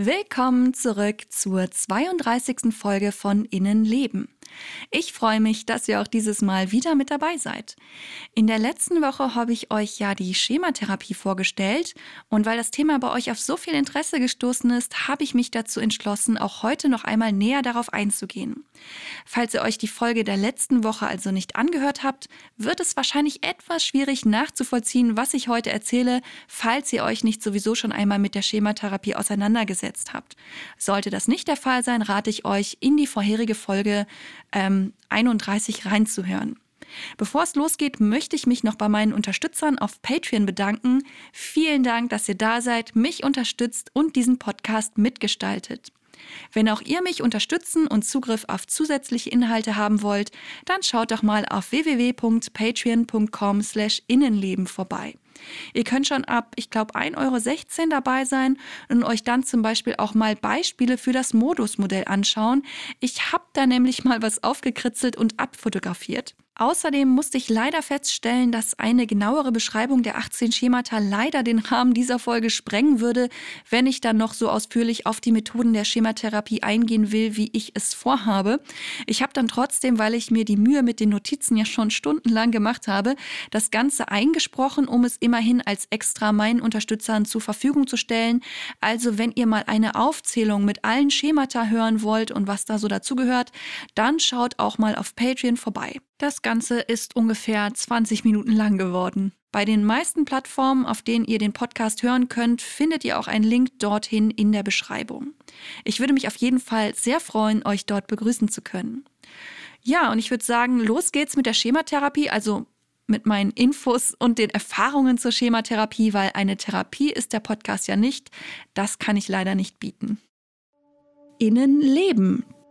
Willkommen zurück zur 32. Folge von Innenleben. Ich freue mich, dass ihr auch dieses Mal wieder mit dabei seid. In der letzten Woche habe ich euch ja die Schematherapie vorgestellt und weil das Thema bei euch auf so viel Interesse gestoßen ist, habe ich mich dazu entschlossen, auch heute noch einmal näher darauf einzugehen. Falls ihr euch die Folge der letzten Woche also nicht angehört habt, wird es wahrscheinlich etwas schwierig nachzuvollziehen, was ich heute erzähle, falls ihr euch nicht sowieso schon einmal mit der Schematherapie auseinandergesetzt habt. Sollte das nicht der Fall sein, rate ich euch, in die vorherige Folge ähm, 31 reinzuhören. Bevor es losgeht, möchte ich mich noch bei meinen Unterstützern auf Patreon bedanken. Vielen Dank, dass ihr da seid, mich unterstützt und diesen Podcast mitgestaltet. Wenn auch ihr mich unterstützen und Zugriff auf zusätzliche Inhalte haben wollt, dann schaut doch mal auf www.patreon.com/innenleben vorbei. Ihr könnt schon ab, ich glaube, 1,16 Euro dabei sein und euch dann zum Beispiel auch mal Beispiele für das Modusmodell anschauen. Ich habe da nämlich mal was aufgekritzelt und abfotografiert. Außerdem musste ich leider feststellen, dass eine genauere Beschreibung der 18 Schemata leider den Rahmen dieser Folge sprengen würde, wenn ich dann noch so ausführlich auf die Methoden der Schematherapie eingehen will, wie ich es vorhabe. Ich habe dann trotzdem, weil ich mir die Mühe mit den Notizen ja schon stundenlang gemacht habe, das Ganze eingesprochen, um es immerhin als extra meinen Unterstützern zur Verfügung zu stellen. Also wenn ihr mal eine Aufzählung mit allen Schemata hören wollt und was da so dazugehört, dann schaut auch mal auf Patreon vorbei. Das Ganze ist ungefähr 20 Minuten lang geworden. Bei den meisten Plattformen, auf denen ihr den Podcast hören könnt, findet ihr auch einen Link dorthin in der Beschreibung. Ich würde mich auf jeden Fall sehr freuen, euch dort begrüßen zu können. Ja, und ich würde sagen, los geht's mit der Schematherapie, also mit meinen Infos und den Erfahrungen zur Schematherapie, weil eine Therapie ist der Podcast ja nicht. Das kann ich leider nicht bieten. Innenleben,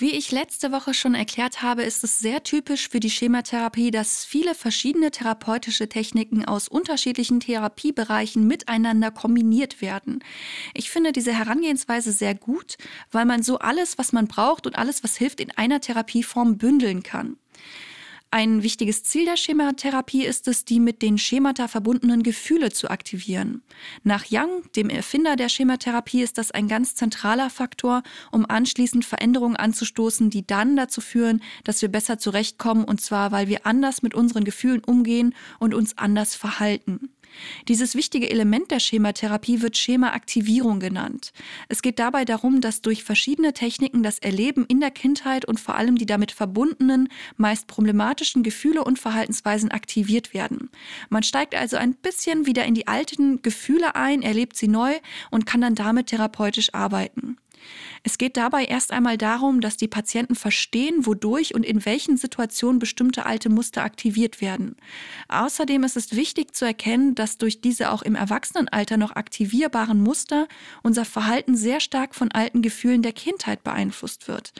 Wie ich letzte Woche schon erklärt habe, ist es sehr typisch für die Schematherapie, dass viele verschiedene therapeutische Techniken aus unterschiedlichen Therapiebereichen miteinander kombiniert werden. Ich finde diese Herangehensweise sehr gut, weil man so alles, was man braucht und alles, was hilft, in einer Therapieform bündeln kann. Ein wichtiges Ziel der Schematherapie ist es, die mit den Schemata verbundenen Gefühle zu aktivieren. Nach Young, dem Erfinder der Schematherapie, ist das ein ganz zentraler Faktor, um anschließend Veränderungen anzustoßen, die dann dazu führen, dass wir besser zurechtkommen, und zwar weil wir anders mit unseren Gefühlen umgehen und uns anders verhalten. Dieses wichtige Element der Schematherapie wird Schemaaktivierung genannt. Es geht dabei darum, dass durch verschiedene Techniken das Erleben in der Kindheit und vor allem die damit verbundenen, meist problematischen Gefühle und Verhaltensweisen aktiviert werden. Man steigt also ein bisschen wieder in die alten Gefühle ein, erlebt sie neu und kann dann damit therapeutisch arbeiten. Es geht dabei erst einmal darum, dass die Patienten verstehen, wodurch und in welchen Situationen bestimmte alte Muster aktiviert werden. Außerdem ist es wichtig zu erkennen, dass durch diese auch im Erwachsenenalter noch aktivierbaren Muster unser Verhalten sehr stark von alten Gefühlen der Kindheit beeinflusst wird.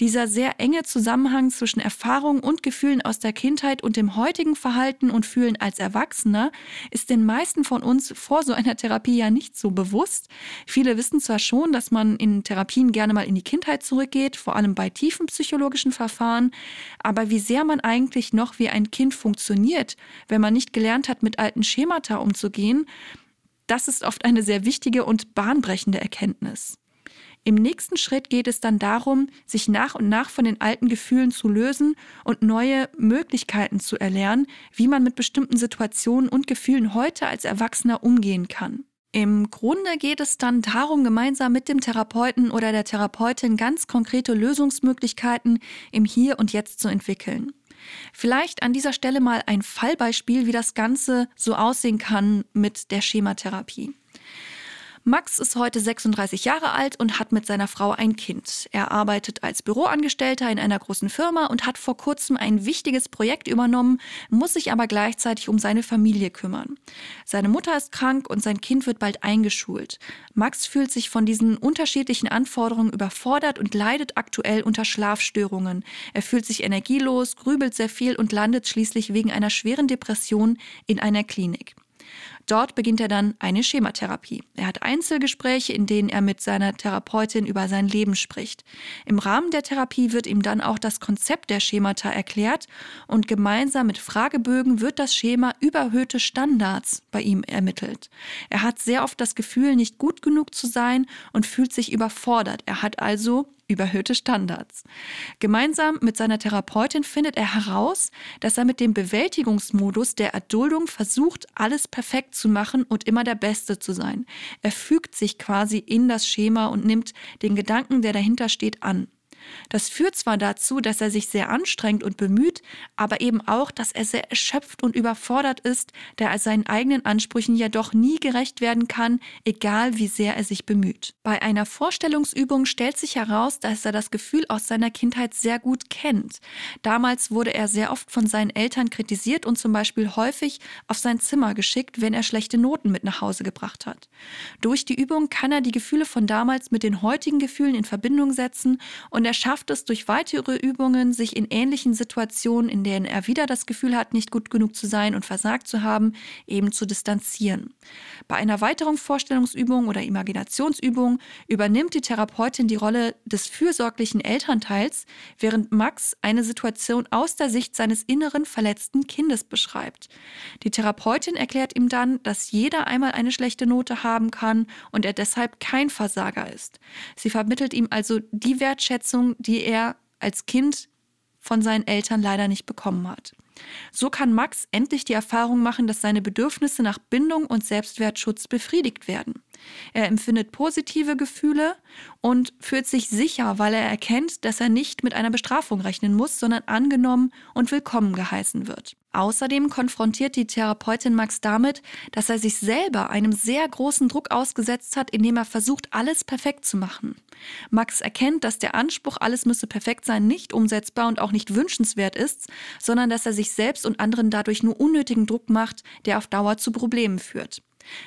Dieser sehr enge Zusammenhang zwischen Erfahrungen und Gefühlen aus der Kindheit und dem heutigen Verhalten und Fühlen als Erwachsener ist den meisten von uns vor so einer Therapie ja nicht so bewusst. Viele wissen zwar schon, dass man in Therapie Therapien gerne mal in die Kindheit zurückgeht, vor allem bei tiefen psychologischen Verfahren. Aber wie sehr man eigentlich noch wie ein Kind funktioniert, wenn man nicht gelernt hat, mit alten Schemata umzugehen, das ist oft eine sehr wichtige und bahnbrechende Erkenntnis. Im nächsten Schritt geht es dann darum, sich nach und nach von den alten Gefühlen zu lösen und neue Möglichkeiten zu erlernen, wie man mit bestimmten Situationen und Gefühlen heute als Erwachsener umgehen kann. Im Grunde geht es dann darum, gemeinsam mit dem Therapeuten oder der Therapeutin ganz konkrete Lösungsmöglichkeiten im Hier und Jetzt zu entwickeln. Vielleicht an dieser Stelle mal ein Fallbeispiel, wie das Ganze so aussehen kann mit der Schematherapie. Max ist heute 36 Jahre alt und hat mit seiner Frau ein Kind. Er arbeitet als Büroangestellter in einer großen Firma und hat vor kurzem ein wichtiges Projekt übernommen, muss sich aber gleichzeitig um seine Familie kümmern. Seine Mutter ist krank und sein Kind wird bald eingeschult. Max fühlt sich von diesen unterschiedlichen Anforderungen überfordert und leidet aktuell unter Schlafstörungen. Er fühlt sich energielos, grübelt sehr viel und landet schließlich wegen einer schweren Depression in einer Klinik. Dort beginnt er dann eine Schematherapie. Er hat Einzelgespräche, in denen er mit seiner Therapeutin über sein Leben spricht. Im Rahmen der Therapie wird ihm dann auch das Konzept der Schemata erklärt und gemeinsam mit Fragebögen wird das Schema überhöhte Standards bei ihm ermittelt. Er hat sehr oft das Gefühl, nicht gut genug zu sein und fühlt sich überfordert. Er hat also überhöhte Standards. Gemeinsam mit seiner Therapeutin findet er heraus, dass er mit dem Bewältigungsmodus der Erduldung versucht, alles perfekt zu machen und immer der Beste zu sein. Er fügt sich quasi in das Schema und nimmt den Gedanken, der dahinter steht, an. Das führt zwar dazu, dass er sich sehr anstrengt und bemüht, aber eben auch, dass er sehr erschöpft und überfordert ist, der er seinen eigenen Ansprüchen ja doch nie gerecht werden kann, egal wie sehr er sich bemüht. Bei einer Vorstellungsübung stellt sich heraus, dass er das Gefühl aus seiner Kindheit sehr gut kennt. Damals wurde er sehr oft von seinen Eltern kritisiert und zum Beispiel häufig auf sein Zimmer geschickt, wenn er schlechte Noten mit nach Hause gebracht hat. Durch die Übung kann er die Gefühle von damals mit den heutigen Gefühlen in Verbindung setzen und er er schafft es durch weitere Übungen, sich in ähnlichen Situationen, in denen er wieder das Gefühl hat, nicht gut genug zu sein und versagt zu haben, eben zu distanzieren. Bei einer weiteren Vorstellungsübung oder Imaginationsübung übernimmt die Therapeutin die Rolle des fürsorglichen Elternteils, während Max eine Situation aus der Sicht seines inneren verletzten Kindes beschreibt. Die Therapeutin erklärt ihm dann, dass jeder einmal eine schlechte Note haben kann und er deshalb kein Versager ist. Sie vermittelt ihm also die Wertschätzung, Wertschätzung, die er als Kind von seinen Eltern leider nicht bekommen hat. So kann Max endlich die Erfahrung machen, dass seine Bedürfnisse nach Bindung und Selbstwertschutz befriedigt werden. Er empfindet positive Gefühle und fühlt sich sicher, weil er erkennt, dass er nicht mit einer Bestrafung rechnen muss, sondern angenommen und willkommen geheißen wird. Außerdem konfrontiert die Therapeutin Max damit, dass er sich selber einem sehr großen Druck ausgesetzt hat, indem er versucht, alles perfekt zu machen. Max erkennt, dass der Anspruch, alles müsse perfekt sein, nicht umsetzbar und auch nicht wünschenswert ist, sondern dass er sich selbst und anderen dadurch nur unnötigen Druck macht, der auf Dauer zu Problemen führt.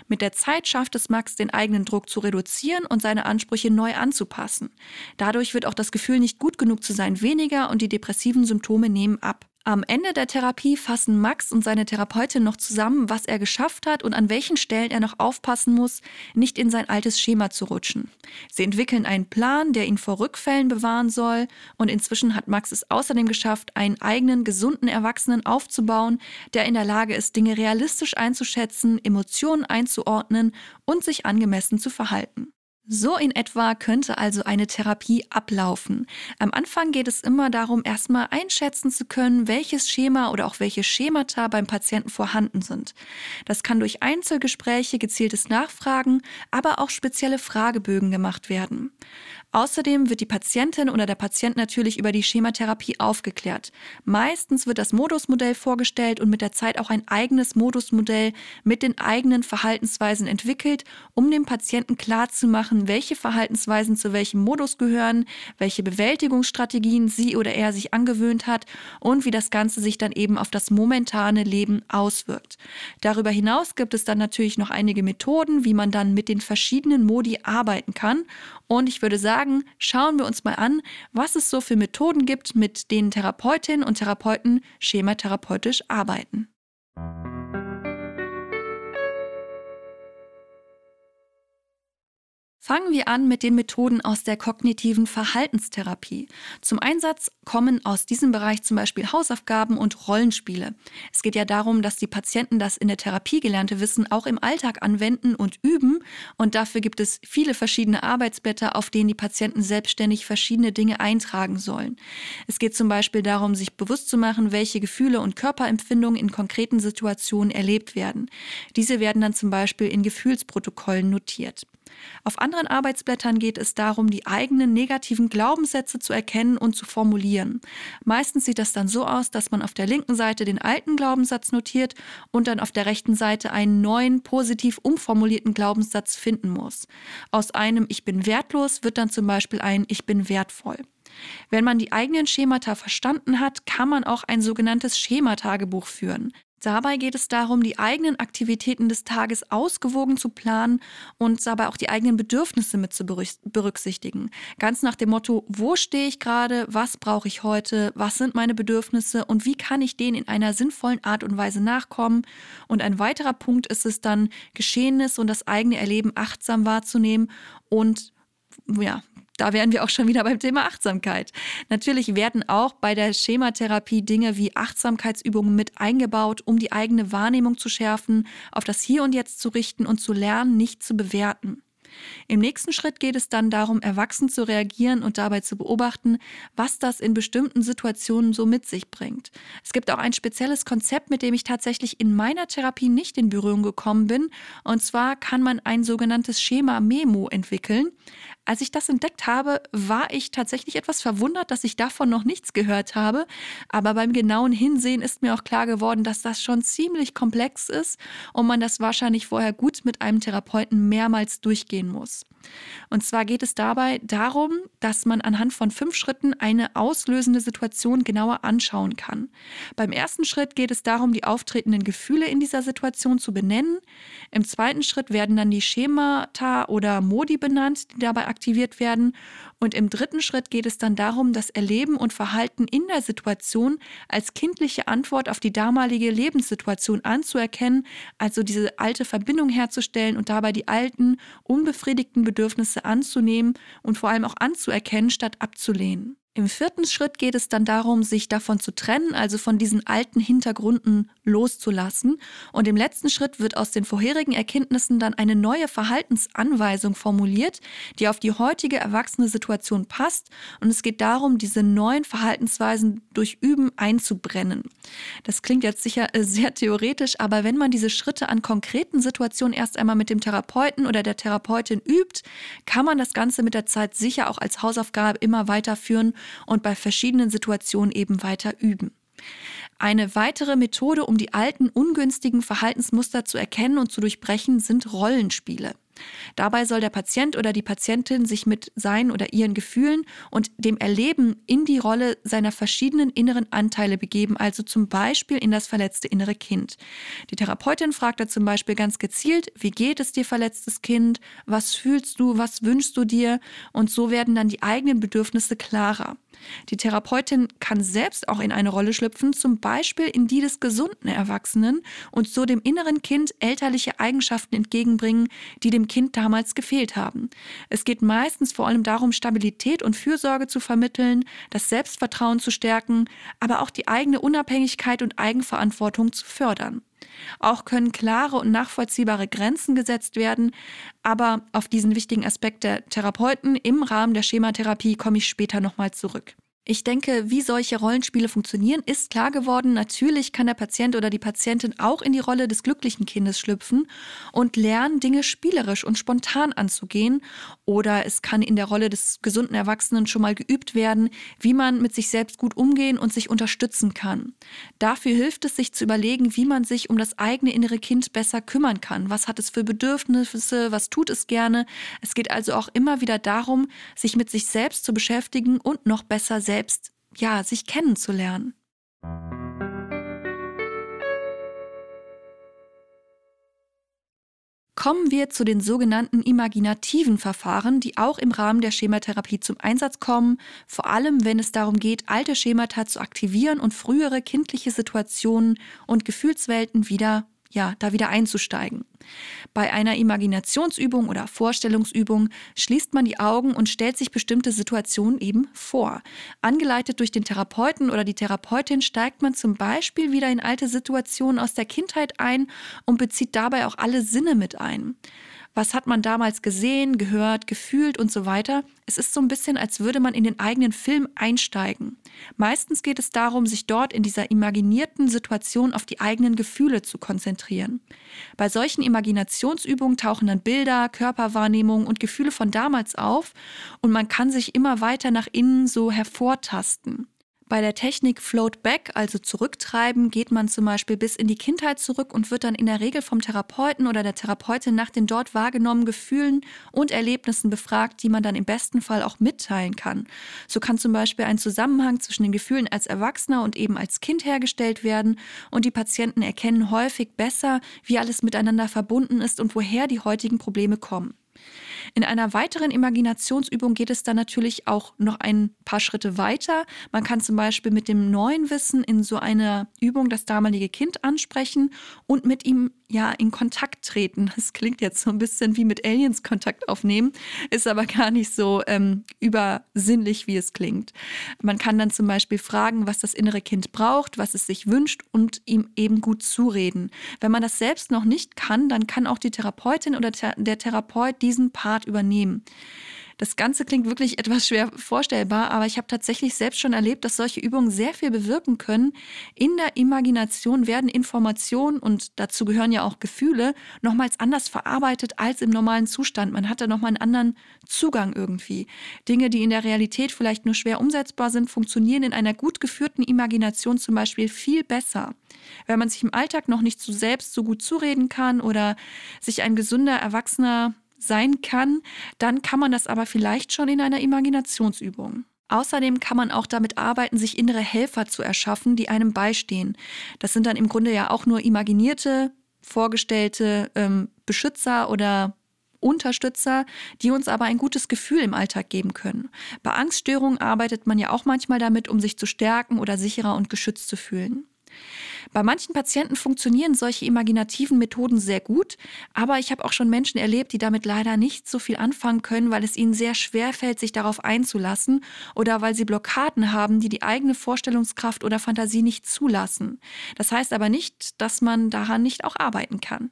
Mit der Zeit schafft es Max, den eigenen Druck zu reduzieren und seine Ansprüche neu anzupassen. Dadurch wird auch das Gefühl, nicht gut genug zu sein, weniger und die depressiven Symptome nehmen ab. Am Ende der Therapie fassen Max und seine Therapeutin noch zusammen, was er geschafft hat und an welchen Stellen er noch aufpassen muss, nicht in sein altes Schema zu rutschen. Sie entwickeln einen Plan, der ihn vor Rückfällen bewahren soll und inzwischen hat Max es außerdem geschafft, einen eigenen, gesunden Erwachsenen aufzubauen, der in der Lage ist, Dinge realistisch einzuschätzen, Emotionen einzuordnen und sich angemessen zu verhalten. So in etwa könnte also eine Therapie ablaufen. Am Anfang geht es immer darum, erstmal einschätzen zu können, welches Schema oder auch welche Schemata beim Patienten vorhanden sind. Das kann durch Einzelgespräche, gezieltes Nachfragen, aber auch spezielle Fragebögen gemacht werden. Außerdem wird die Patientin oder der Patient natürlich über die Schematherapie aufgeklärt. Meistens wird das Modusmodell vorgestellt und mit der Zeit auch ein eigenes Modusmodell mit den eigenen Verhaltensweisen entwickelt, um dem Patienten klarzumachen, welche Verhaltensweisen zu welchem Modus gehören, welche Bewältigungsstrategien sie oder er sich angewöhnt hat und wie das Ganze sich dann eben auf das momentane Leben auswirkt. Darüber hinaus gibt es dann natürlich noch einige Methoden, wie man dann mit den verschiedenen Modi arbeiten kann. Und ich würde sagen, sagen, schauen wir uns mal an, was es so für Methoden gibt, mit denen Therapeutinnen und Therapeuten schematherapeutisch arbeiten. Fangen wir an mit den Methoden aus der kognitiven Verhaltenstherapie. Zum Einsatz kommen aus diesem Bereich zum Beispiel Hausaufgaben und Rollenspiele. Es geht ja darum, dass die Patienten das in der Therapie gelernte Wissen auch im Alltag anwenden und üben. Und dafür gibt es viele verschiedene Arbeitsblätter, auf denen die Patienten selbstständig verschiedene Dinge eintragen sollen. Es geht zum Beispiel darum, sich bewusst zu machen, welche Gefühle und Körperempfindungen in konkreten Situationen erlebt werden. Diese werden dann zum Beispiel in Gefühlsprotokollen notiert. Auf anderen Arbeitsblättern geht es darum, die eigenen negativen Glaubenssätze zu erkennen und zu formulieren. Meistens sieht das dann so aus, dass man auf der linken Seite den alten Glaubenssatz notiert und dann auf der rechten Seite einen neuen, positiv umformulierten Glaubenssatz finden muss. Aus einem Ich bin wertlos wird dann zum Beispiel ein Ich bin wertvoll. Wenn man die eigenen Schemata verstanden hat, kann man auch ein sogenanntes Schematagebuch führen. Dabei geht es darum, die eigenen Aktivitäten des Tages ausgewogen zu planen und dabei auch die eigenen Bedürfnisse mit zu berücksichtigen. Ganz nach dem Motto, wo stehe ich gerade, was brauche ich heute, was sind meine Bedürfnisse und wie kann ich denen in einer sinnvollen Art und Weise nachkommen. Und ein weiterer Punkt ist es dann, Geschehenes und das eigene Erleben achtsam wahrzunehmen und ja, da wären wir auch schon wieder beim Thema Achtsamkeit. Natürlich werden auch bei der Schematherapie Dinge wie Achtsamkeitsübungen mit eingebaut, um die eigene Wahrnehmung zu schärfen, auf das Hier und Jetzt zu richten und zu lernen, nicht zu bewerten. Im nächsten Schritt geht es dann darum, erwachsen zu reagieren und dabei zu beobachten, was das in bestimmten Situationen so mit sich bringt. Es gibt auch ein spezielles Konzept, mit dem ich tatsächlich in meiner Therapie nicht in Berührung gekommen bin. Und zwar kann man ein sogenanntes Schema Memo entwickeln. Als ich das entdeckt habe, war ich tatsächlich etwas verwundert, dass ich davon noch nichts gehört habe. Aber beim genauen Hinsehen ist mir auch klar geworden, dass das schon ziemlich komplex ist und man das wahrscheinlich vorher gut mit einem Therapeuten mehrmals durchgehen muss. Und zwar geht es dabei darum, dass man anhand von fünf Schritten eine auslösende Situation genauer anschauen kann. Beim ersten Schritt geht es darum, die auftretenden Gefühle in dieser Situation zu benennen. Im zweiten Schritt werden dann die Schemata oder Modi benannt, die dabei aktiviert werden. Und im dritten Schritt geht es dann darum, das Erleben und Verhalten in der Situation als kindliche Antwort auf die damalige Lebenssituation anzuerkennen, also diese alte Verbindung herzustellen und dabei die alten, unbefriedigten Bedürfnisse anzunehmen und vor allem auch anzuerkennen, statt abzulehnen. Im vierten Schritt geht es dann darum, sich davon zu trennen, also von diesen alten Hintergründen loszulassen. Und im letzten Schritt wird aus den vorherigen Erkenntnissen dann eine neue Verhaltensanweisung formuliert, die auf die heutige erwachsene Situation passt. Und es geht darum, diese neuen Verhaltensweisen durch Üben einzubrennen. Das klingt jetzt sicher äh, sehr theoretisch, aber wenn man diese Schritte an konkreten Situationen erst einmal mit dem Therapeuten oder der Therapeutin übt, kann man das Ganze mit der Zeit sicher auch als Hausaufgabe immer weiterführen und bei verschiedenen Situationen eben weiter üben. Eine weitere Methode, um die alten ungünstigen Verhaltensmuster zu erkennen und zu durchbrechen, sind Rollenspiele. Dabei soll der Patient oder die Patientin sich mit seinen oder ihren Gefühlen und dem Erleben in die Rolle seiner verschiedenen inneren Anteile begeben, also zum Beispiel in das verletzte innere Kind. Die Therapeutin fragt da zum Beispiel ganz gezielt, wie geht es dir verletztes Kind, was fühlst du, was wünschst du dir und so werden dann die eigenen Bedürfnisse klarer. Die Therapeutin kann selbst auch in eine Rolle schlüpfen, zum Beispiel in die des gesunden Erwachsenen und so dem inneren Kind elterliche Eigenschaften entgegenbringen, die dem Kind damals gefehlt haben. Es geht meistens vor allem darum, Stabilität und Fürsorge zu vermitteln, das Selbstvertrauen zu stärken, aber auch die eigene Unabhängigkeit und Eigenverantwortung zu fördern. Auch können klare und nachvollziehbare Grenzen gesetzt werden, aber auf diesen wichtigen Aspekt der Therapeuten im Rahmen der Schematherapie komme ich später nochmal zurück. Ich denke, wie solche Rollenspiele funktionieren, ist klar geworden. Natürlich kann der Patient oder die Patientin auch in die Rolle des glücklichen Kindes schlüpfen und lernen, Dinge spielerisch und spontan anzugehen. Oder es kann in der Rolle des gesunden Erwachsenen schon mal geübt werden, wie man mit sich selbst gut umgehen und sich unterstützen kann. Dafür hilft es, sich zu überlegen, wie man sich um das eigene innere Kind besser kümmern kann. Was hat es für Bedürfnisse? Was tut es gerne? Es geht also auch immer wieder darum, sich mit sich selbst zu beschäftigen und noch besser selbst selbst, ja, sich kennenzulernen. Kommen wir zu den sogenannten imaginativen Verfahren, die auch im Rahmen der Schematherapie zum Einsatz kommen, vor allem wenn es darum geht, alte Schemata zu aktivieren und frühere kindliche Situationen und Gefühlswelten wieder ja, da wieder einzusteigen. Bei einer Imaginationsübung oder Vorstellungsübung schließt man die Augen und stellt sich bestimmte Situationen eben vor. Angeleitet durch den Therapeuten oder die Therapeutin steigt man zum Beispiel wieder in alte Situationen aus der Kindheit ein und bezieht dabei auch alle Sinne mit ein. Was hat man damals gesehen, gehört, gefühlt und so weiter. Es ist so ein bisschen, als würde man in den eigenen Film einsteigen. Meistens geht es darum, sich dort in dieser imaginierten Situation auf die eigenen Gefühle zu konzentrieren. Bei solchen Imaginationsübungen tauchen dann Bilder, Körperwahrnehmungen und Gefühle von damals auf und man kann sich immer weiter nach innen so hervortasten. Bei der Technik Float Back, also zurücktreiben, geht man zum Beispiel bis in die Kindheit zurück und wird dann in der Regel vom Therapeuten oder der Therapeutin nach den dort wahrgenommenen Gefühlen und Erlebnissen befragt, die man dann im besten Fall auch mitteilen kann. So kann zum Beispiel ein Zusammenhang zwischen den Gefühlen als Erwachsener und eben als Kind hergestellt werden und die Patienten erkennen häufig besser, wie alles miteinander verbunden ist und woher die heutigen Probleme kommen. In einer weiteren Imaginationsübung geht es dann natürlich auch noch ein paar Schritte weiter. Man kann zum Beispiel mit dem neuen Wissen in so einer Übung das damalige Kind ansprechen und mit ihm ja in Kontakt treten. Das klingt jetzt so ein bisschen wie mit Aliens Kontakt aufnehmen, ist aber gar nicht so ähm, übersinnlich, wie es klingt. Man kann dann zum Beispiel fragen, was das innere Kind braucht, was es sich wünscht und ihm eben gut zureden. Wenn man das selbst noch nicht kann, dann kann auch die Therapeutin oder der Therapeut diesen Part übernehmen. Das Ganze klingt wirklich etwas schwer vorstellbar, aber ich habe tatsächlich selbst schon erlebt, dass solche Übungen sehr viel bewirken können. In der Imagination werden Informationen und dazu gehören ja auch Gefühle nochmals anders verarbeitet als im normalen Zustand. Man hat da nochmal einen anderen Zugang irgendwie. Dinge, die in der Realität vielleicht nur schwer umsetzbar sind, funktionieren in einer gut geführten Imagination zum Beispiel viel besser. Wenn man sich im Alltag noch nicht so selbst so gut zureden kann oder sich ein gesunder, erwachsener sein kann, dann kann man das aber vielleicht schon in einer Imaginationsübung. Außerdem kann man auch damit arbeiten, sich innere Helfer zu erschaffen, die einem beistehen. Das sind dann im Grunde ja auch nur imaginierte, vorgestellte ähm, Beschützer oder Unterstützer, die uns aber ein gutes Gefühl im Alltag geben können. Bei Angststörungen arbeitet man ja auch manchmal damit, um sich zu stärken oder sicherer und geschützt zu fühlen. Bei manchen Patienten funktionieren solche imaginativen Methoden sehr gut, aber ich habe auch schon Menschen erlebt, die damit leider nicht so viel anfangen können, weil es ihnen sehr schwer fällt, sich darauf einzulassen oder weil sie Blockaden haben, die die eigene Vorstellungskraft oder Fantasie nicht zulassen. Das heißt aber nicht, dass man daran nicht auch arbeiten kann.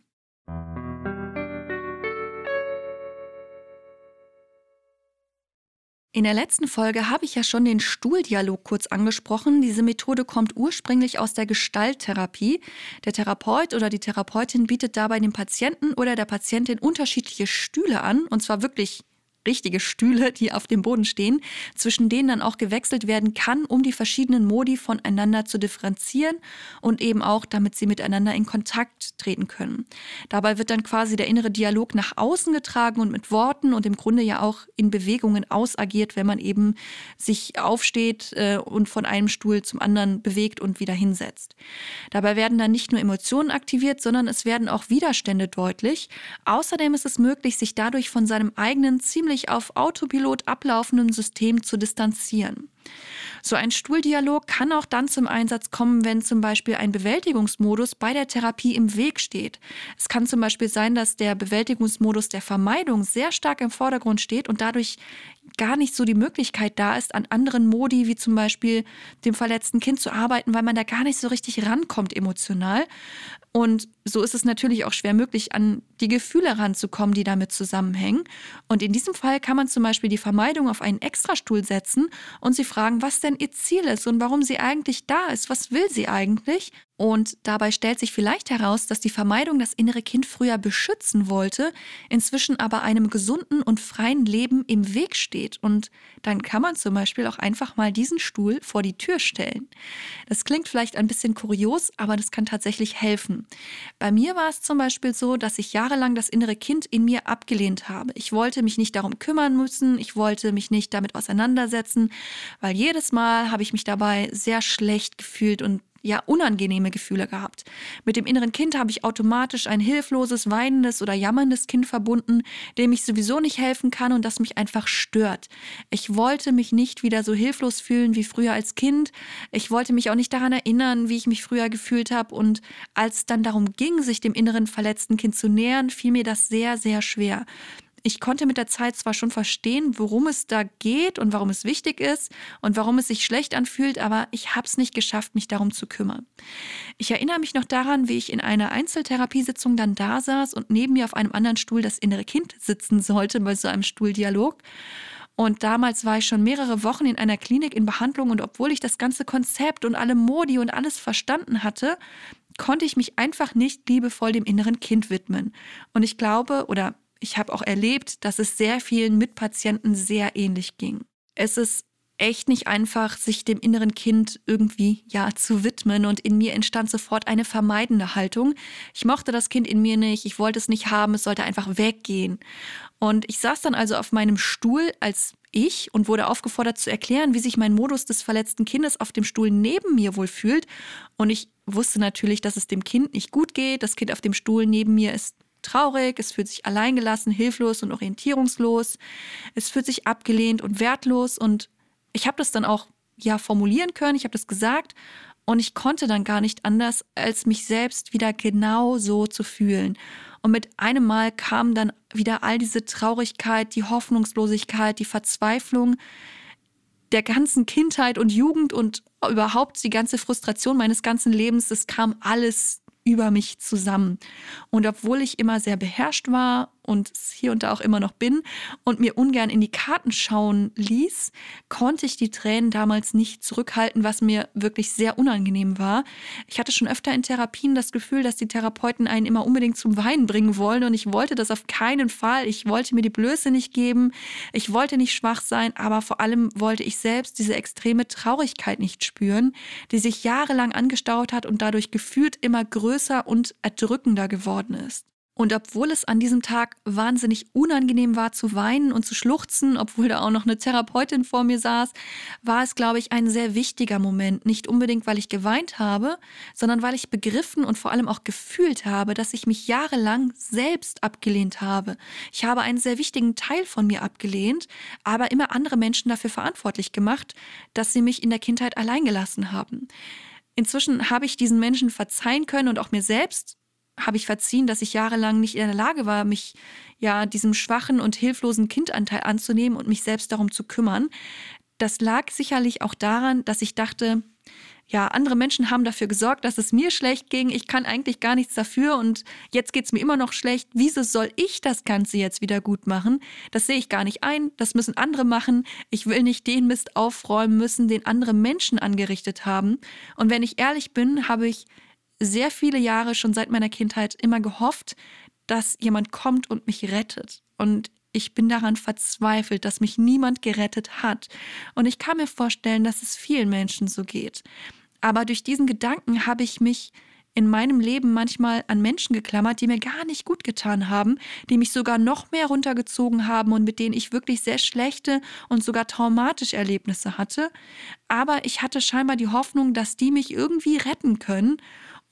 In der letzten Folge habe ich ja schon den Stuhldialog kurz angesprochen. Diese Methode kommt ursprünglich aus der Gestalttherapie. Der Therapeut oder die Therapeutin bietet dabei dem Patienten oder der Patientin unterschiedliche Stühle an, und zwar wirklich richtige Stühle, die auf dem Boden stehen, zwischen denen dann auch gewechselt werden kann, um die verschiedenen Modi voneinander zu differenzieren und eben auch, damit sie miteinander in Kontakt treten können. Dabei wird dann quasi der innere Dialog nach außen getragen und mit Worten und im Grunde ja auch in Bewegungen ausagiert, wenn man eben sich aufsteht äh, und von einem Stuhl zum anderen bewegt und wieder hinsetzt. Dabei werden dann nicht nur Emotionen aktiviert, sondern es werden auch Widerstände deutlich. Außerdem ist es möglich, sich dadurch von seinem eigenen ziemlich ziemlich auf Autopilot ablaufenden System zu distanzieren. So ein Stuhldialog kann auch dann zum Einsatz kommen, wenn zum Beispiel ein Bewältigungsmodus bei der Therapie im Weg steht. Es kann zum Beispiel sein, dass der Bewältigungsmodus der Vermeidung sehr stark im Vordergrund steht und dadurch gar nicht so die Möglichkeit da ist, an anderen Modi wie zum Beispiel dem verletzten Kind zu arbeiten, weil man da gar nicht so richtig rankommt emotional. Und so ist es natürlich auch schwer möglich, an die Gefühle ranzukommen, die damit zusammenhängen. Und in diesem Fall kann man zum Beispiel die Vermeidung auf einen Extrastuhl setzen und sie fragen, was denn ihr Ziel ist und warum sie eigentlich da ist. Was will sie eigentlich? Und dabei stellt sich vielleicht heraus, dass die Vermeidung das innere Kind früher beschützen wollte, inzwischen aber einem gesunden und freien Leben im Weg steht. Und dann kann man zum Beispiel auch einfach mal diesen Stuhl vor die Tür stellen. Das klingt vielleicht ein bisschen kurios, aber das kann tatsächlich helfen. Bei mir war es zum Beispiel so, dass ich jahrelang das innere Kind in mir abgelehnt habe. Ich wollte mich nicht darum kümmern müssen, ich wollte mich nicht damit auseinandersetzen, weil jedes Mal habe ich mich dabei sehr schlecht gefühlt und ja unangenehme Gefühle gehabt. Mit dem inneren Kind habe ich automatisch ein hilfloses, weinendes oder jammerndes Kind verbunden, dem ich sowieso nicht helfen kann und das mich einfach stört. Ich wollte mich nicht wieder so hilflos fühlen wie früher als Kind. Ich wollte mich auch nicht daran erinnern, wie ich mich früher gefühlt habe und als es dann darum ging, sich dem inneren verletzten Kind zu nähern, fiel mir das sehr, sehr schwer. Ich konnte mit der Zeit zwar schon verstehen, worum es da geht und warum es wichtig ist und warum es sich schlecht anfühlt, aber ich habe es nicht geschafft, mich darum zu kümmern. Ich erinnere mich noch daran, wie ich in einer Einzeltherapiesitzung dann da saß und neben mir auf einem anderen Stuhl das innere Kind sitzen sollte bei so einem Stuhldialog. Und damals war ich schon mehrere Wochen in einer Klinik in Behandlung und obwohl ich das ganze Konzept und alle Modi und alles verstanden hatte, konnte ich mich einfach nicht liebevoll dem inneren Kind widmen. Und ich glaube oder ich habe auch erlebt, dass es sehr vielen Mitpatienten sehr ähnlich ging. Es ist echt nicht einfach, sich dem inneren Kind irgendwie ja zu widmen und in mir entstand sofort eine vermeidende Haltung. Ich mochte das Kind in mir nicht, ich wollte es nicht haben, es sollte einfach weggehen. Und ich saß dann also auf meinem Stuhl als ich und wurde aufgefordert zu erklären, wie sich mein Modus des verletzten Kindes auf dem Stuhl neben mir wohl fühlt. Und ich wusste natürlich, dass es dem Kind nicht gut geht. Das Kind auf dem Stuhl neben mir ist traurig, es fühlt sich alleingelassen, hilflos und orientierungslos. Es fühlt sich abgelehnt und wertlos. Und ich habe das dann auch ja formulieren können, ich habe das gesagt und ich konnte dann gar nicht anders, als mich selbst wieder genau so zu fühlen. Und mit einem Mal kam dann wieder all diese Traurigkeit, die Hoffnungslosigkeit, die Verzweiflung der ganzen Kindheit und Jugend und überhaupt die ganze Frustration meines ganzen Lebens, das kam alles über mich zusammen. Und obwohl ich immer sehr beherrscht war und hier und da auch immer noch bin und mir ungern in die Karten schauen ließ, konnte ich die Tränen damals nicht zurückhalten, was mir wirklich sehr unangenehm war. Ich hatte schon öfter in Therapien das Gefühl, dass die Therapeuten einen immer unbedingt zum Weinen bringen wollen und ich wollte das auf keinen Fall. Ich wollte mir die Blöße nicht geben, ich wollte nicht schwach sein, aber vor allem wollte ich selbst diese extreme Traurigkeit nicht spüren, die sich jahrelang angestaut hat und dadurch gefühlt immer größer und erdrückender geworden ist. Und obwohl es an diesem Tag wahnsinnig unangenehm war zu weinen und zu schluchzen, obwohl da auch noch eine Therapeutin vor mir saß, war es, glaube ich, ein sehr wichtiger Moment. Nicht unbedingt, weil ich geweint habe, sondern weil ich begriffen und vor allem auch gefühlt habe, dass ich mich jahrelang selbst abgelehnt habe. Ich habe einen sehr wichtigen Teil von mir abgelehnt, aber immer andere Menschen dafür verantwortlich gemacht, dass sie mich in der Kindheit allein gelassen haben. Inzwischen habe ich diesen Menschen verzeihen können und auch mir selbst habe ich verziehen, dass ich jahrelang nicht in der Lage war, mich ja diesem schwachen und hilflosen Kindanteil anzunehmen und mich selbst darum zu kümmern. Das lag sicherlich auch daran, dass ich dachte, ja, andere Menschen haben dafür gesorgt, dass es mir schlecht ging. Ich kann eigentlich gar nichts dafür und jetzt geht es mir immer noch schlecht. Wieso soll ich das Ganze jetzt wieder gut machen? Das sehe ich gar nicht ein. Das müssen andere machen. Ich will nicht den Mist aufräumen müssen, den andere Menschen angerichtet haben. Und wenn ich ehrlich bin, habe ich sehr viele Jahre schon seit meiner Kindheit immer gehofft, dass jemand kommt und mich rettet. Und ich bin daran verzweifelt, dass mich niemand gerettet hat. Und ich kann mir vorstellen, dass es vielen Menschen so geht. Aber durch diesen Gedanken habe ich mich in meinem Leben manchmal an Menschen geklammert, die mir gar nicht gut getan haben, die mich sogar noch mehr runtergezogen haben und mit denen ich wirklich sehr schlechte und sogar traumatische Erlebnisse hatte. Aber ich hatte scheinbar die Hoffnung, dass die mich irgendwie retten können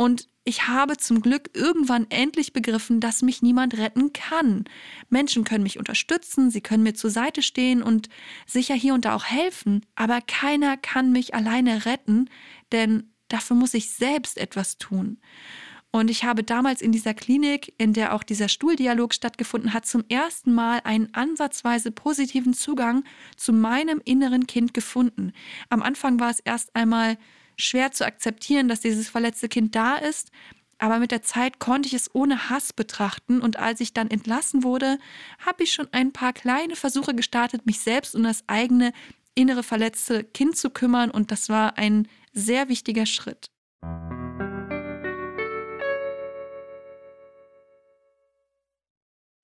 und ich habe zum Glück irgendwann endlich begriffen, dass mich niemand retten kann. Menschen können mich unterstützen, sie können mir zur Seite stehen und sicher hier und da auch helfen, aber keiner kann mich alleine retten, denn dafür muss ich selbst etwas tun. Und ich habe damals in dieser Klinik, in der auch dieser Stuhldialog stattgefunden hat, zum ersten Mal einen ansatzweise positiven Zugang zu meinem inneren Kind gefunden. Am Anfang war es erst einmal schwer zu akzeptieren, dass dieses verletzte Kind da ist. Aber mit der Zeit konnte ich es ohne Hass betrachten und als ich dann entlassen wurde, habe ich schon ein paar kleine Versuche gestartet, mich selbst um das eigene innere verletzte Kind zu kümmern und das war ein sehr wichtiger Schritt.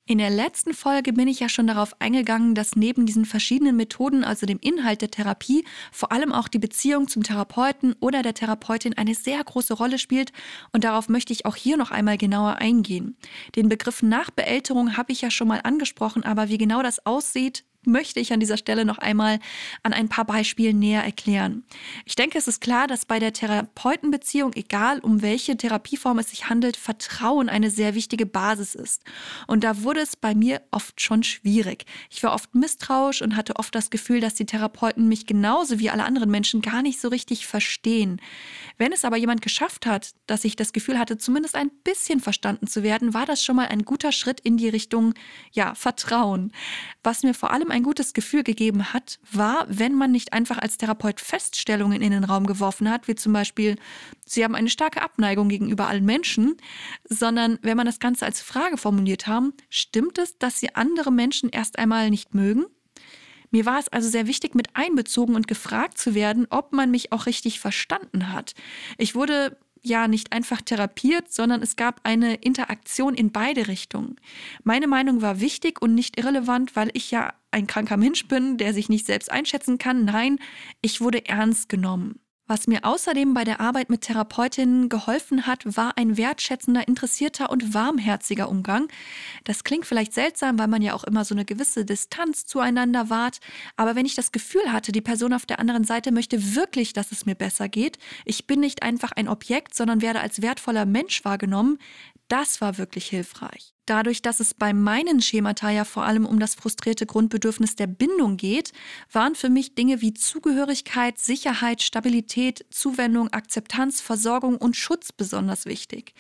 In der letzten Folge bin ich ja schon darauf eingegangen, dass neben diesen verschiedenen Methoden, also dem Inhalt der Therapie, vor allem auch die Beziehung zum Therapeuten oder der Therapeutin eine sehr große Rolle spielt und darauf möchte ich auch hier noch einmal genauer eingehen. Den Begriff Nachbeälterung habe ich ja schon mal angesprochen, aber wie genau das aussieht, möchte ich an dieser Stelle noch einmal an ein paar Beispielen näher erklären. Ich denke, es ist klar, dass bei der Therapeutenbeziehung, egal um welche Therapieform es sich handelt, Vertrauen eine sehr wichtige Basis ist. Und da wurde es bei mir oft schon schwierig. Ich war oft misstrauisch und hatte oft das Gefühl, dass die Therapeuten mich genauso wie alle anderen Menschen gar nicht so richtig verstehen. Wenn es aber jemand geschafft hat, dass ich das Gefühl hatte, zumindest ein bisschen verstanden zu werden, war das schon mal ein guter Schritt in die Richtung, ja, Vertrauen. Was mir vor allem ein gutes Gefühl gegeben hat, war, wenn man nicht einfach als Therapeut Feststellungen in den Raum geworfen hat, wie zum Beispiel, sie haben eine starke Abneigung gegenüber allen Menschen, sondern wenn man das Ganze als Frage formuliert haben, stimmt es, dass sie andere Menschen erst einmal nicht mögen? Mir war es also sehr wichtig, mit einbezogen und gefragt zu werden, ob man mich auch richtig verstanden hat. Ich wurde ja nicht einfach therapiert, sondern es gab eine Interaktion in beide Richtungen. Meine Meinung war wichtig und nicht irrelevant, weil ich ja ein kranker Mensch bin, der sich nicht selbst einschätzen kann. Nein, ich wurde ernst genommen. Was mir außerdem bei der Arbeit mit Therapeutinnen geholfen hat, war ein wertschätzender, interessierter und warmherziger Umgang. Das klingt vielleicht seltsam, weil man ja auch immer so eine gewisse Distanz zueinander wahrt. Aber wenn ich das Gefühl hatte, die Person auf der anderen Seite möchte wirklich, dass es mir besser geht, ich bin nicht einfach ein Objekt, sondern werde als wertvoller Mensch wahrgenommen, das war wirklich hilfreich. Dadurch, dass es bei meinen Schemata ja vor allem um das frustrierte Grundbedürfnis der Bindung geht, waren für mich Dinge wie Zugehörigkeit, Sicherheit, Stabilität, Zuwendung, Akzeptanz, Versorgung und Schutz besonders wichtig.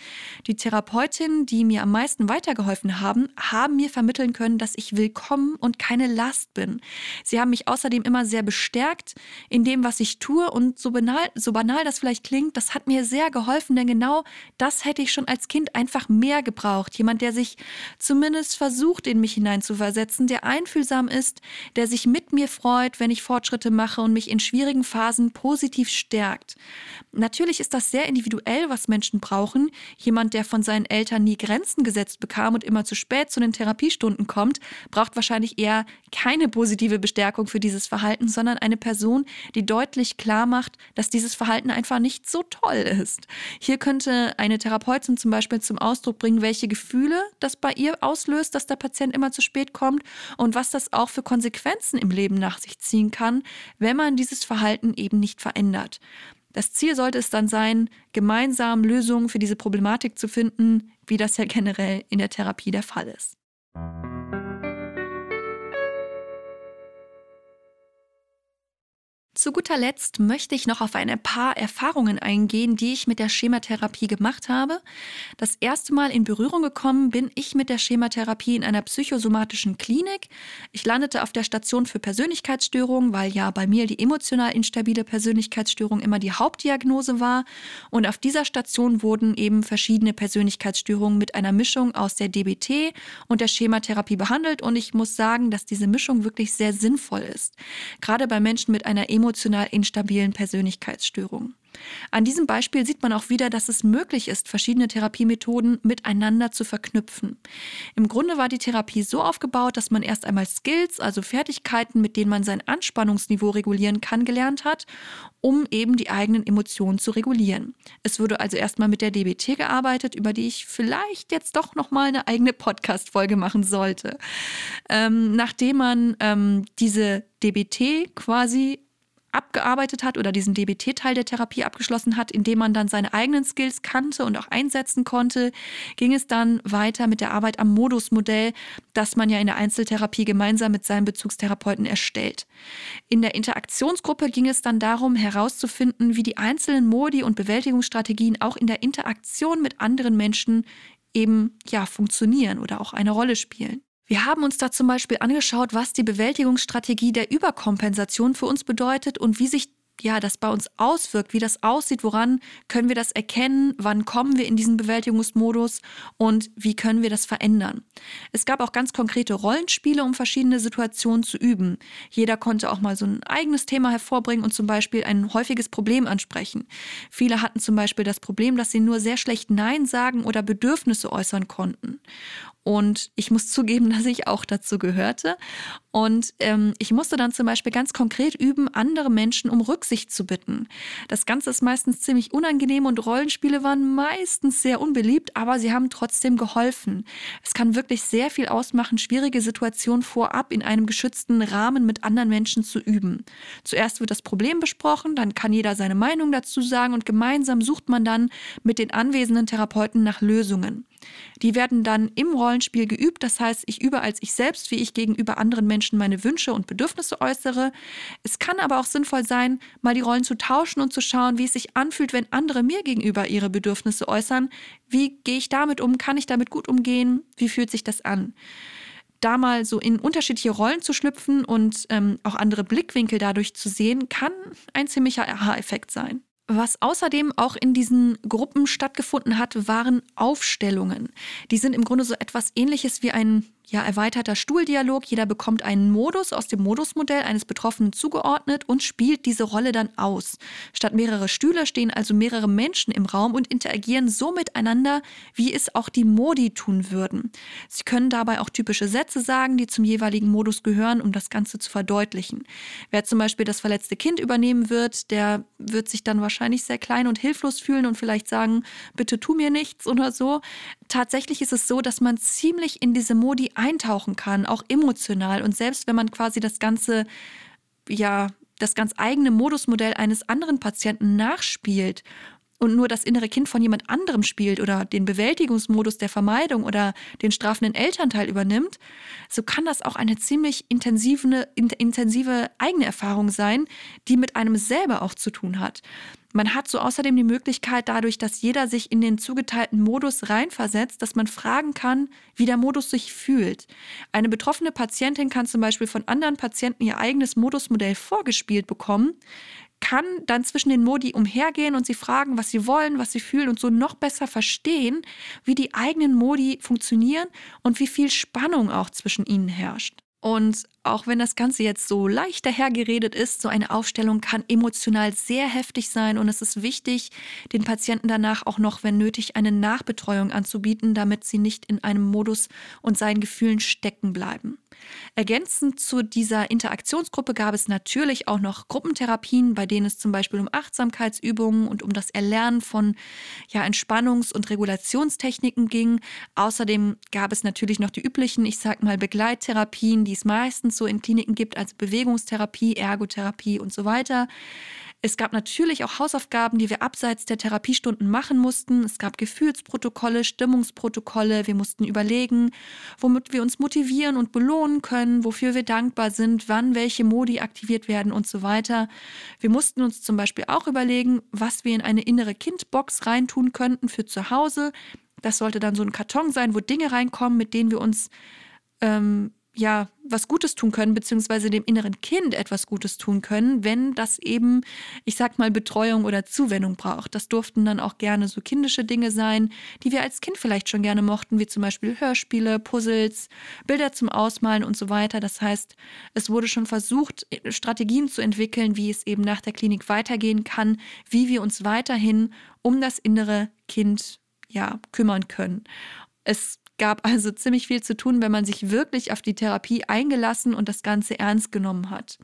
Die Therapeutinnen, die mir am meisten weitergeholfen haben, haben mir vermitteln können, dass ich willkommen und keine Last bin. Sie haben mich außerdem immer sehr bestärkt in dem, was ich tue und so banal, so banal das vielleicht klingt, das hat mir sehr geholfen, denn genau das hätte ich schon als Kind einfach mehr gebraucht. Jemand, der sich zumindest versucht, in mich hineinzuversetzen, der einfühlsam ist, der sich mit mir freut, wenn ich Fortschritte mache und mich in schwierigen Phasen positiv stärkt. Natürlich ist das sehr individuell, was Menschen brauchen. Jemand, der von seinen Eltern nie Grenzen gesetzt bekam und immer zu spät zu den Therapiestunden kommt, braucht wahrscheinlich eher keine positive Bestärkung für dieses Verhalten, sondern eine Person, die deutlich klar macht, dass dieses Verhalten einfach nicht so toll ist. Hier könnte eine Therapeutin zum Beispiel zum Ausdruck bringen, welche Gefühle das bei ihr auslöst, dass der Patient immer zu spät kommt und was das auch für Konsequenzen im Leben nach sich ziehen kann, wenn man dieses Verhalten eben nicht verändert. Das Ziel sollte es dann sein, gemeinsam Lösungen für diese Problematik zu finden, wie das ja generell in der Therapie der Fall ist. Zu guter Letzt möchte ich noch auf ein paar Erfahrungen eingehen, die ich mit der Schematherapie gemacht habe. Das erste Mal in Berührung gekommen bin ich mit der Schematherapie in einer psychosomatischen Klinik. Ich landete auf der Station für Persönlichkeitsstörungen, weil ja bei mir die emotional instabile Persönlichkeitsstörung immer die Hauptdiagnose war. Und auf dieser Station wurden eben verschiedene Persönlichkeitsstörungen mit einer Mischung aus der DBT und der Schematherapie behandelt. Und ich muss sagen, dass diese Mischung wirklich sehr sinnvoll ist. Gerade bei Menschen mit einer emotional emotional instabilen Persönlichkeitsstörungen. An diesem Beispiel sieht man auch wieder, dass es möglich ist, verschiedene Therapiemethoden miteinander zu verknüpfen. Im Grunde war die Therapie so aufgebaut, dass man erst einmal Skills, also Fertigkeiten, mit denen man sein Anspannungsniveau regulieren kann, gelernt hat, um eben die eigenen Emotionen zu regulieren. Es wurde also erstmal mit der DBT gearbeitet, über die ich vielleicht jetzt doch nochmal eine eigene Podcast-Folge machen sollte. Ähm, nachdem man ähm, diese DBT quasi abgearbeitet hat oder diesen DBT-Teil der Therapie abgeschlossen hat, indem man dann seine eigenen Skills kannte und auch einsetzen konnte, ging es dann weiter mit der Arbeit am Modusmodell, das man ja in der Einzeltherapie gemeinsam mit seinem Bezugstherapeuten erstellt. In der Interaktionsgruppe ging es dann darum, herauszufinden, wie die einzelnen Modi und Bewältigungsstrategien auch in der Interaktion mit anderen Menschen eben ja funktionieren oder auch eine Rolle spielen. Wir haben uns da zum Beispiel angeschaut, was die Bewältigungsstrategie der Überkompensation für uns bedeutet und wie sich ja, das bei uns auswirkt, wie das aussieht, woran können wir das erkennen, wann kommen wir in diesen Bewältigungsmodus und wie können wir das verändern. Es gab auch ganz konkrete Rollenspiele, um verschiedene Situationen zu üben. Jeder konnte auch mal so ein eigenes Thema hervorbringen und zum Beispiel ein häufiges Problem ansprechen. Viele hatten zum Beispiel das Problem, dass sie nur sehr schlecht Nein sagen oder Bedürfnisse äußern konnten. Und ich muss zugeben, dass ich auch dazu gehörte. Und ähm, ich musste dann zum Beispiel ganz konkret üben, andere Menschen um Rücksicht zu bitten. Das Ganze ist meistens ziemlich unangenehm und Rollenspiele waren meistens sehr unbeliebt, aber sie haben trotzdem geholfen. Es kann wirklich sehr viel ausmachen, schwierige Situationen vorab in einem geschützten Rahmen mit anderen Menschen zu üben. Zuerst wird das Problem besprochen, dann kann jeder seine Meinung dazu sagen und gemeinsam sucht man dann mit den anwesenden Therapeuten nach Lösungen. Die werden dann im Rollenspiel geübt, das heißt, ich übe als ich selbst, wie ich gegenüber anderen Menschen meine Wünsche und Bedürfnisse äußere. Es kann aber auch sinnvoll sein, mal die Rollen zu tauschen und zu schauen, wie es sich anfühlt, wenn andere mir gegenüber ihre Bedürfnisse äußern. Wie gehe ich damit um? Kann ich damit gut umgehen? Wie fühlt sich das an? da mal so in unterschiedliche Rollen zu schlüpfen und ähm, auch andere Blickwinkel dadurch zu sehen, kann ein ziemlicher Aha-Effekt sein. Was außerdem auch in diesen Gruppen stattgefunden hat, waren Aufstellungen. Die sind im Grunde so etwas ähnliches wie ein ja, erweiterter Stuhldialog. Jeder bekommt einen Modus aus dem Modusmodell eines Betroffenen zugeordnet und spielt diese Rolle dann aus. Statt mehrere Stühle stehen also mehrere Menschen im Raum und interagieren so miteinander, wie es auch die Modi tun würden. Sie können dabei auch typische Sätze sagen, die zum jeweiligen Modus gehören, um das Ganze zu verdeutlichen. Wer zum Beispiel das verletzte Kind übernehmen wird, der wird sich dann wahrscheinlich sehr klein und hilflos fühlen und vielleicht sagen, bitte tu mir nichts oder so. Tatsächlich ist es so, dass man ziemlich in diese Modi eintauchen kann, auch emotional. Und selbst wenn man quasi das Ganze, ja, das ganz eigene Modusmodell eines anderen Patienten nachspielt und nur das innere Kind von jemand anderem spielt oder den Bewältigungsmodus der Vermeidung oder den strafenden Elternteil übernimmt, so kann das auch eine ziemlich intensive, intensive eigene Erfahrung sein, die mit einem selber auch zu tun hat. Man hat so außerdem die Möglichkeit, dadurch, dass jeder sich in den zugeteilten Modus reinversetzt, dass man fragen kann, wie der Modus sich fühlt. Eine betroffene Patientin kann zum Beispiel von anderen Patienten ihr eigenes Modusmodell vorgespielt bekommen, kann dann zwischen den Modi umhergehen und sie fragen, was sie wollen, was sie fühlen und so noch besser verstehen, wie die eigenen Modi funktionieren und wie viel Spannung auch zwischen ihnen herrscht. Und auch wenn das Ganze jetzt so leicht dahergeredet ist, so eine Aufstellung kann emotional sehr heftig sein und es ist wichtig, den Patienten danach auch noch, wenn nötig, eine Nachbetreuung anzubieten, damit sie nicht in einem Modus und seinen Gefühlen stecken bleiben. Ergänzend zu dieser Interaktionsgruppe gab es natürlich auch noch Gruppentherapien, bei denen es zum Beispiel um Achtsamkeitsübungen und um das Erlernen von ja, Entspannungs- und Regulationstechniken ging. Außerdem gab es natürlich noch die üblichen, ich sag mal, Begleittherapien, die es meistens so in Kliniken gibt, also Bewegungstherapie, Ergotherapie und so weiter. Es gab natürlich auch Hausaufgaben, die wir abseits der Therapiestunden machen mussten. Es gab Gefühlsprotokolle, Stimmungsprotokolle. Wir mussten überlegen, womit wir uns motivieren und belohnen können, wofür wir dankbar sind, wann welche Modi aktiviert werden und so weiter. Wir mussten uns zum Beispiel auch überlegen, was wir in eine innere Kindbox reintun könnten für zu Hause. Das sollte dann so ein Karton sein, wo Dinge reinkommen, mit denen wir uns ähm, ja, was Gutes tun können, beziehungsweise dem inneren Kind etwas Gutes tun können, wenn das eben, ich sag mal, Betreuung oder Zuwendung braucht. Das durften dann auch gerne so kindische Dinge sein, die wir als Kind vielleicht schon gerne mochten, wie zum Beispiel Hörspiele, Puzzles, Bilder zum Ausmalen und so weiter. Das heißt, es wurde schon versucht, Strategien zu entwickeln, wie es eben nach der Klinik weitergehen kann, wie wir uns weiterhin um das innere Kind ja, kümmern können. Es gab also ziemlich viel zu tun, wenn man sich wirklich auf die Therapie eingelassen und das Ganze ernst genommen hat.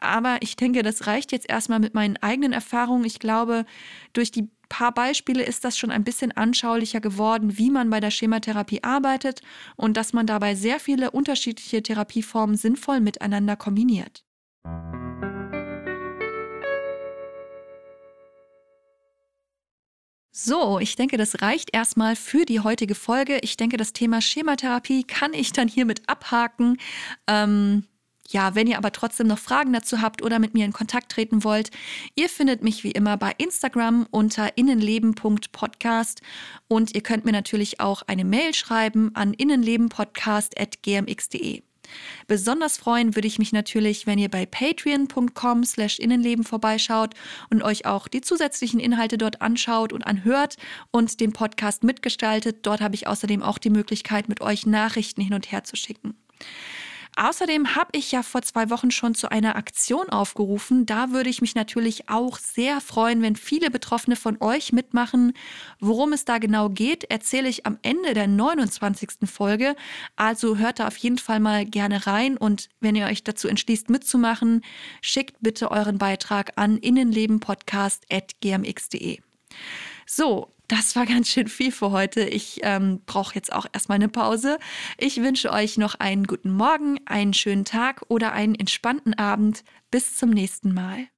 Aber ich denke, das reicht jetzt erstmal mit meinen eigenen Erfahrungen. Ich glaube, durch die paar Beispiele ist das schon ein bisschen anschaulicher geworden, wie man bei der Schematherapie arbeitet und dass man dabei sehr viele unterschiedliche Therapieformen sinnvoll miteinander kombiniert. So, ich denke, das reicht erstmal für die heutige Folge. Ich denke, das Thema Schematherapie kann ich dann hiermit abhaken. Ähm, ja, wenn ihr aber trotzdem noch Fragen dazu habt oder mit mir in Kontakt treten wollt, ihr findet mich wie immer bei Instagram unter innenleben.podcast und ihr könnt mir natürlich auch eine Mail schreiben an innenlebenpodcast.gmx.de. Besonders freuen würde ich mich natürlich, wenn ihr bei patreon.com slash Innenleben vorbeischaut und euch auch die zusätzlichen Inhalte dort anschaut und anhört und den Podcast mitgestaltet. Dort habe ich außerdem auch die Möglichkeit, mit euch Nachrichten hin und her zu schicken. Außerdem habe ich ja vor zwei Wochen schon zu einer Aktion aufgerufen. Da würde ich mich natürlich auch sehr freuen, wenn viele Betroffene von euch mitmachen. Worum es da genau geht, erzähle ich am Ende der 29. Folge. Also hört da auf jeden Fall mal gerne rein und wenn ihr euch dazu entschließt mitzumachen, schickt bitte euren Beitrag an innenlebenpodcast.gmx.de. So, das war ganz schön viel für heute. Ich ähm, brauche jetzt auch erstmal eine Pause. Ich wünsche euch noch einen guten Morgen, einen schönen Tag oder einen entspannten Abend. Bis zum nächsten Mal.